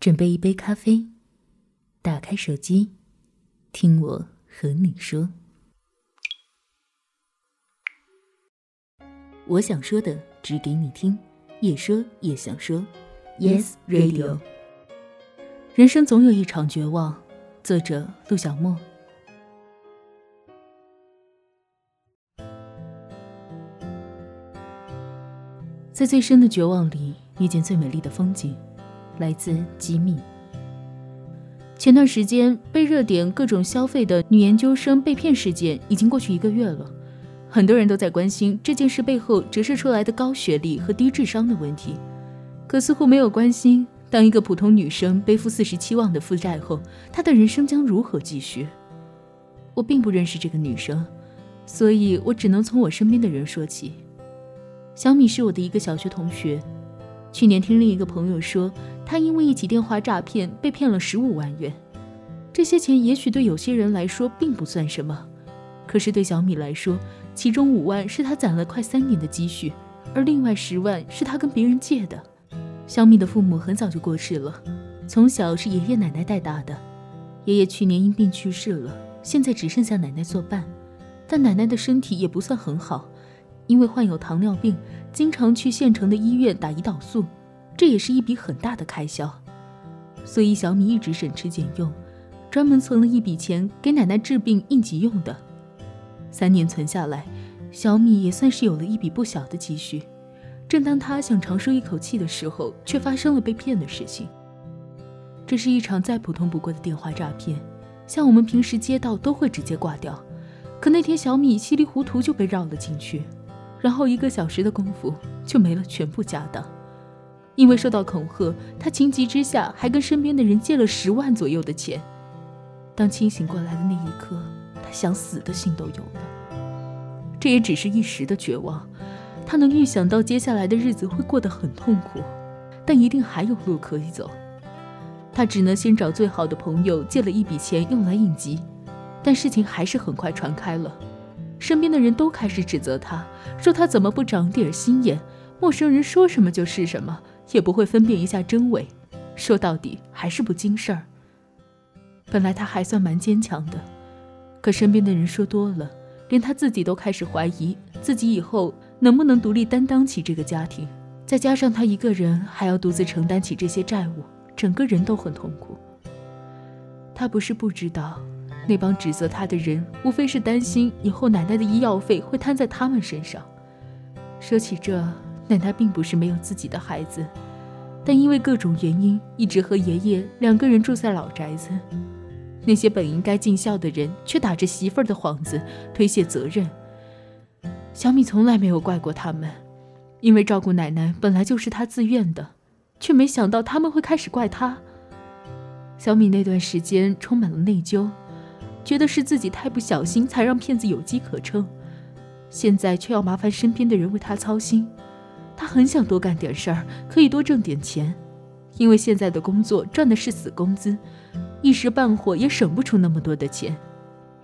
准备一杯咖啡，打开手机，听我和你说。我想说的，只给你听，也说也想说。Yes Radio。人生总有一场绝望。作者：陆小莫。在最深的绝望里，遇见最美丽的风景。来自吉米。前段时间被热点各种消费的女研究生被骗事件已经过去一个月了，很多人都在关心这件事背后折射出来的高学历和低智商的问题，可似乎没有关心，当一个普通女生背负四十七万的负债后，她的人生将如何继续？我并不认识这个女生，所以我只能从我身边的人说起。小米是我的一个小学同学，去年听另一个朋友说，他因为一起电话诈骗被骗了十五万元。这些钱也许对有些人来说并不算什么，可是对小米来说，其中五万是他攒了快三年的积蓄，而另外十万是他跟别人借的。小米的父母很早就过世了，从小是爷爷奶奶带大的。爷爷去年因病去世了，现在只剩下奶奶作伴，但奶奶的身体也不算很好。因为患有糖尿病，经常去县城的医院打胰岛素，这也是一笔很大的开销。所以小米一直省吃俭用，专门存了一笔钱给奶奶治病应急用的。三年存下来，小米也算是有了一笔不小的积蓄。正当他想长舒一口气的时候，却发生了被骗的事情。这是一场再普通不过的电话诈骗，像我们平时接到都会直接挂掉，可那天小米稀里糊涂就被绕了进去。然后一个小时的功夫就没了全部家当，因为受到恐吓，他情急之下还跟身边的人借了十万左右的钱。当清醒过来的那一刻，他想死的心都有了。这也只是一时的绝望，他能预想到接下来的日子会过得很痛苦，但一定还有路可以走。他只能先找最好的朋友借了一笔钱用来应急，但事情还是很快传开了。身边的人都开始指责他，说他怎么不长点心眼？陌生人说什么就是什么，也不会分辨一下真伪。说到底还是不经事儿。本来他还算蛮坚强的，可身边的人说多了，连他自己都开始怀疑自己以后能不能独立担当起这个家庭。再加上他一个人还要独自承担起这些债务，整个人都很痛苦。他不是不知道。那帮指责他的人，无非是担心以后奶奶的医药费会摊在他们身上。说起这，奶奶并不是没有自己的孩子，但因为各种原因，一直和爷爷两个人住在老宅子。那些本应该尽孝的人，却打着媳妇儿的幌子推卸责任。小米从来没有怪过他们，因为照顾奶奶本来就是他自愿的，却没想到他们会开始怪他。小米那段时间充满了内疚。觉得是自己太不小心，才让骗子有机可乘，现在却要麻烦身边的人为他操心。他很想多干点事儿，可以多挣点钱，因为现在的工作赚的是死工资，一时半会也省不出那么多的钱。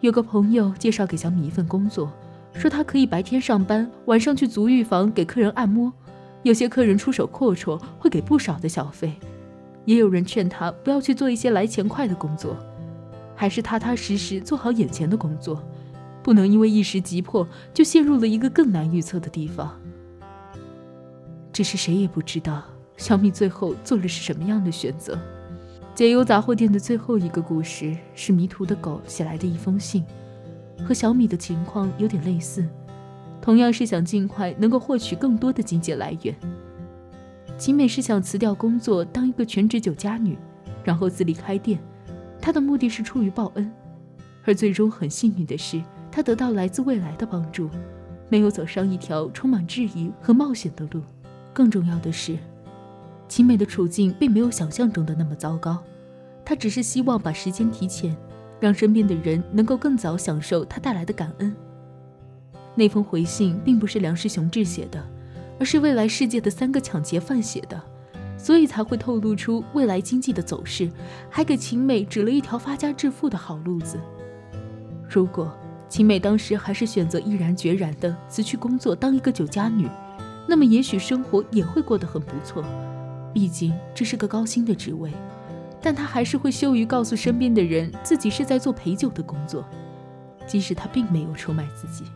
有个朋友介绍给小米一份工作，说他可以白天上班，晚上去足浴房给客人按摩，有些客人出手阔绰，会给不少的小费。也有人劝他不要去做一些来钱快的工作。还是踏踏实实做好眼前的工作，不能因为一时急迫就陷入了一个更难预测的地方。只是谁也不知道小米最后做了是什么样的选择。解忧杂货店的最后一个故事是迷途的狗写来的一封信，和小米的情况有点类似，同样是想尽快能够获取更多的经济来源。秦美是想辞掉工作，当一个全职酒家女，然后自立开店。他的目的是出于报恩，而最终很幸运的是，他得到来自未来的帮助，没有走上一条充满质疑和冒险的路。更重要的是，秦美的处境并没有想象中的那么糟糕，她只是希望把时间提前，让身边的人能够更早享受她带来的感恩。那封回信并不是梁世雄志写的，而是未来世界的三个抢劫犯写的。所以才会透露出未来经济的走势，还给秦美指了一条发家致富的好路子。如果秦美当时还是选择毅然决然地辞去工作，当一个酒家女，那么也许生活也会过得很不错。毕竟这是个高薪的职位，但他还是会羞于告诉身边的人自己是在做陪酒的工作，即使他并没有出卖自己。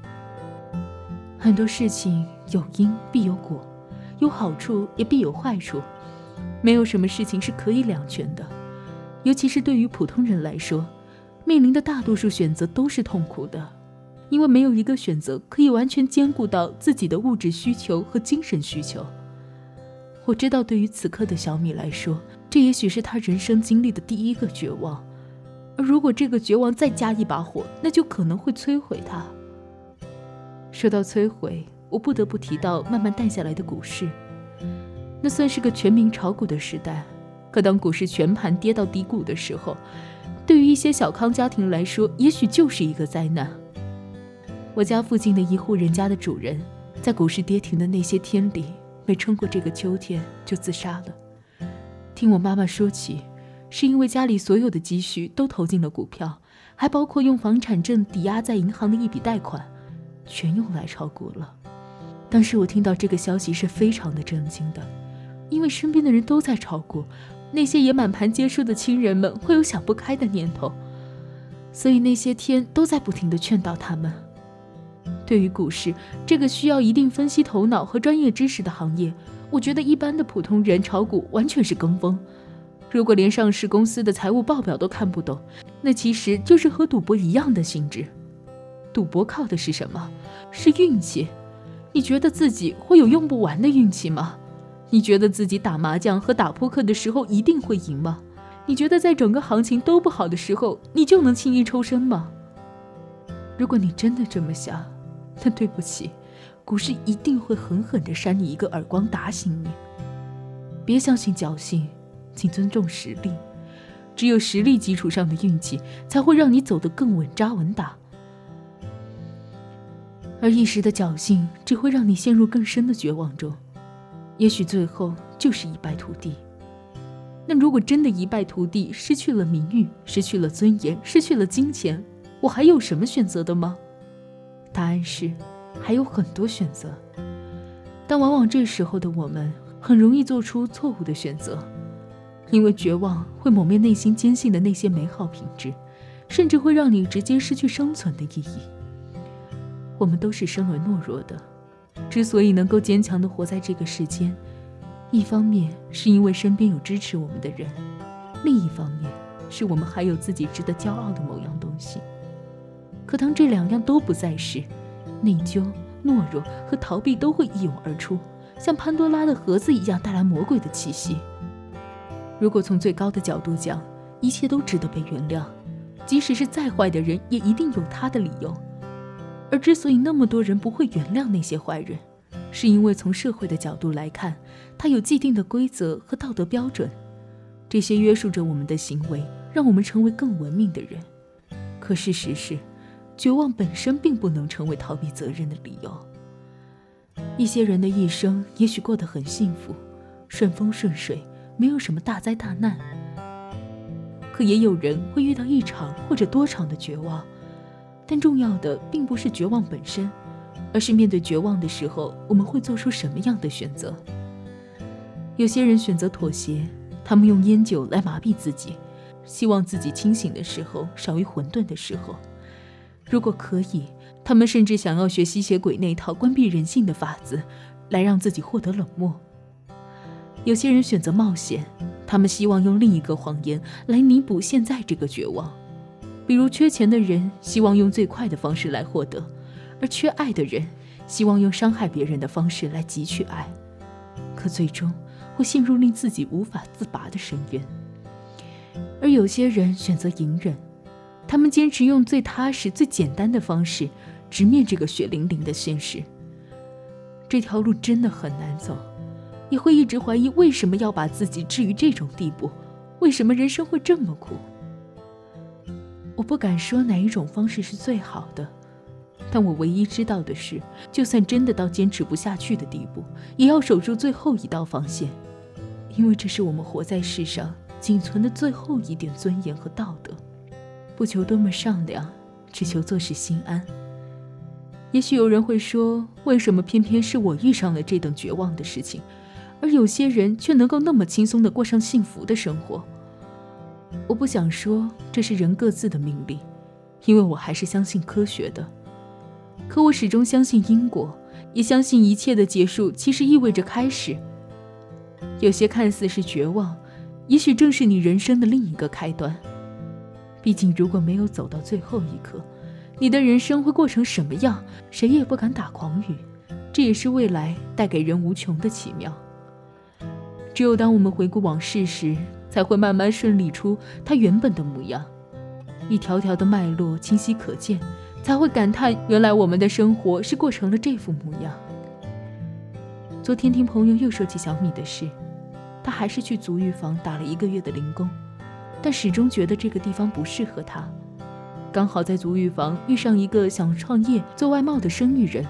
很多事情有因必有果，有好处也必有坏处，没有什么事情是可以两全的。尤其是对于普通人来说，面临的大多数选择都是痛苦的，因为没有一个选择可以完全兼顾到自己的物质需求和精神需求。我知道，对于此刻的小米来说，这也许是他人生经历的第一个绝望。而如果这个绝望再加一把火，那就可能会摧毁他。说到摧毁，我不得不提到慢慢淡下来的股市，那算是个全民炒股的时代。可当股市全盘跌到低谷的时候，对于一些小康家庭来说，也许就是一个灾难。我家附近的一户人家的主人，在股市跌停的那些天里，没撑过这个秋天就自杀了。听我妈妈说起，是因为家里所有的积蓄都投进了股票，还包括用房产证抵押在银行的一笔贷款，全用来炒股了。当时我听到这个消息是非常的震惊的，因为身边的人都在炒股。那些也满盘皆输的亲人们会有想不开的念头，所以那些天都在不停的劝导他们。对于股市这个需要一定分析头脑和专业知识的行业，我觉得一般的普通人炒股完全是跟风。如果连上市公司的财务报表都看不懂，那其实就是和赌博一样的性质。赌博靠的是什么？是运气。你觉得自己会有用不完的运气吗？你觉得自己打麻将和打扑克的时候一定会赢吗？你觉得在整个行情都不好的时候，你就能轻易抽身吗？如果你真的这么想，那对不起，股市一定会狠狠地扇你一个耳光，打醒你。别相信侥幸，请尊重实力。只有实力基础上的运气，才会让你走得更稳扎稳打。而一时的侥幸，只会让你陷入更深的绝望中。也许最后就是一败涂地。那如果真的一败涂地，失去了名誉，失去了尊严，失去了金钱，我还有什么选择的吗？答案是，还有很多选择。但往往这时候的我们，很容易做出错误的选择，因为绝望会抹灭内心坚信的那些美好品质，甚至会让你直接失去生存的意义。我们都是生而懦弱的。之所以能够坚强地活在这个世间，一方面是因为身边有支持我们的人，另一方面是我们还有自己值得骄傲的某样东西。可当这两样都不再时，内疚、懦弱和逃避都会一涌而出，像潘多拉的盒子一样带来魔鬼的气息。如果从最高的角度讲，一切都值得被原谅，即使是再坏的人，也一定有他的理由。而之所以那么多人不会原谅那些坏人，是因为从社会的角度来看，他有既定的规则和道德标准，这些约束着我们的行为，让我们成为更文明的人。可事实是，绝望本身并不能成为逃避责任的理由。一些人的一生也许过得很幸福，顺风顺水，没有什么大灾大难，可也有人会遇到一场或者多场的绝望。但重要的并不是绝望本身，而是面对绝望的时候，我们会做出什么样的选择。有些人选择妥协，他们用烟酒来麻痹自己，希望自己清醒的时候少于混沌的时候。如果可以，他们甚至想要学吸血鬼那套关闭人性的法子，来让自己获得冷漠。有些人选择冒险，他们希望用另一个谎言来弥补现在这个绝望。比如缺钱的人希望用最快的方式来获得，而缺爱的人希望用伤害别人的方式来汲取爱，可最终会陷入令自己无法自拔的深渊。而有些人选择隐忍，他们坚持用最踏实、最简单的方式直面这个血淋淋的现实。这条路真的很难走，你会一直怀疑为什么要把自己置于这种地步，为什么人生会这么苦。我不敢说哪一种方式是最好的，但我唯一知道的是，就算真的到坚持不下去的地步，也要守住最后一道防线，因为这是我们活在世上仅存的最后一点尊严和道德。不求多么善良，只求做事心安。也许有人会说，为什么偏偏是我遇上了这等绝望的事情，而有些人却能够那么轻松地过上幸福的生活？我不想说这是人各自的命令，因为我还是相信科学的。可我始终相信因果，也相信一切的结束其实意味着开始。有些看似是绝望，也许正是你人生的另一个开端。毕竟，如果没有走到最后一刻，你的人生会过成什么样，谁也不敢打诳语。这也是未来带给人无穷的奇妙。只有当我们回顾往事时，才会慢慢顺理出它原本的模样，一条条的脉络清晰可见，才会感叹原来我们的生活是过成了这副模样。昨天听朋友又说起小米的事，他还是去足浴房打了一个月的零工。但始终觉得这个地方不适合他。刚好在足浴房遇上一个想创业做外贸的生意人，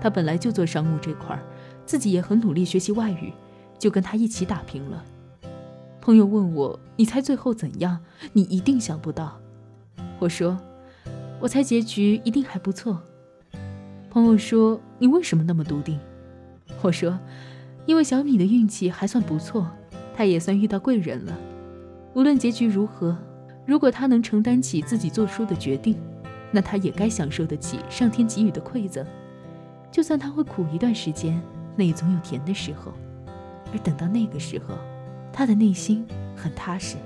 他本来就做商务这块儿，自己也很努力学习外语，就跟他一起打拼了。朋友问我：“你猜最后怎样？”你一定想不到。我说：“我猜结局一定还不错。”朋友说：“你为什么那么笃定？”我说：“因为小米的运气还算不错，他也算遇到贵人了。”无论结局如何，如果他能承担起自己做出的决定，那他也该享受得起上天给予的馈赠。就算他会苦一段时间，那也总有甜的时候。而等到那个时候，他的内心很踏实。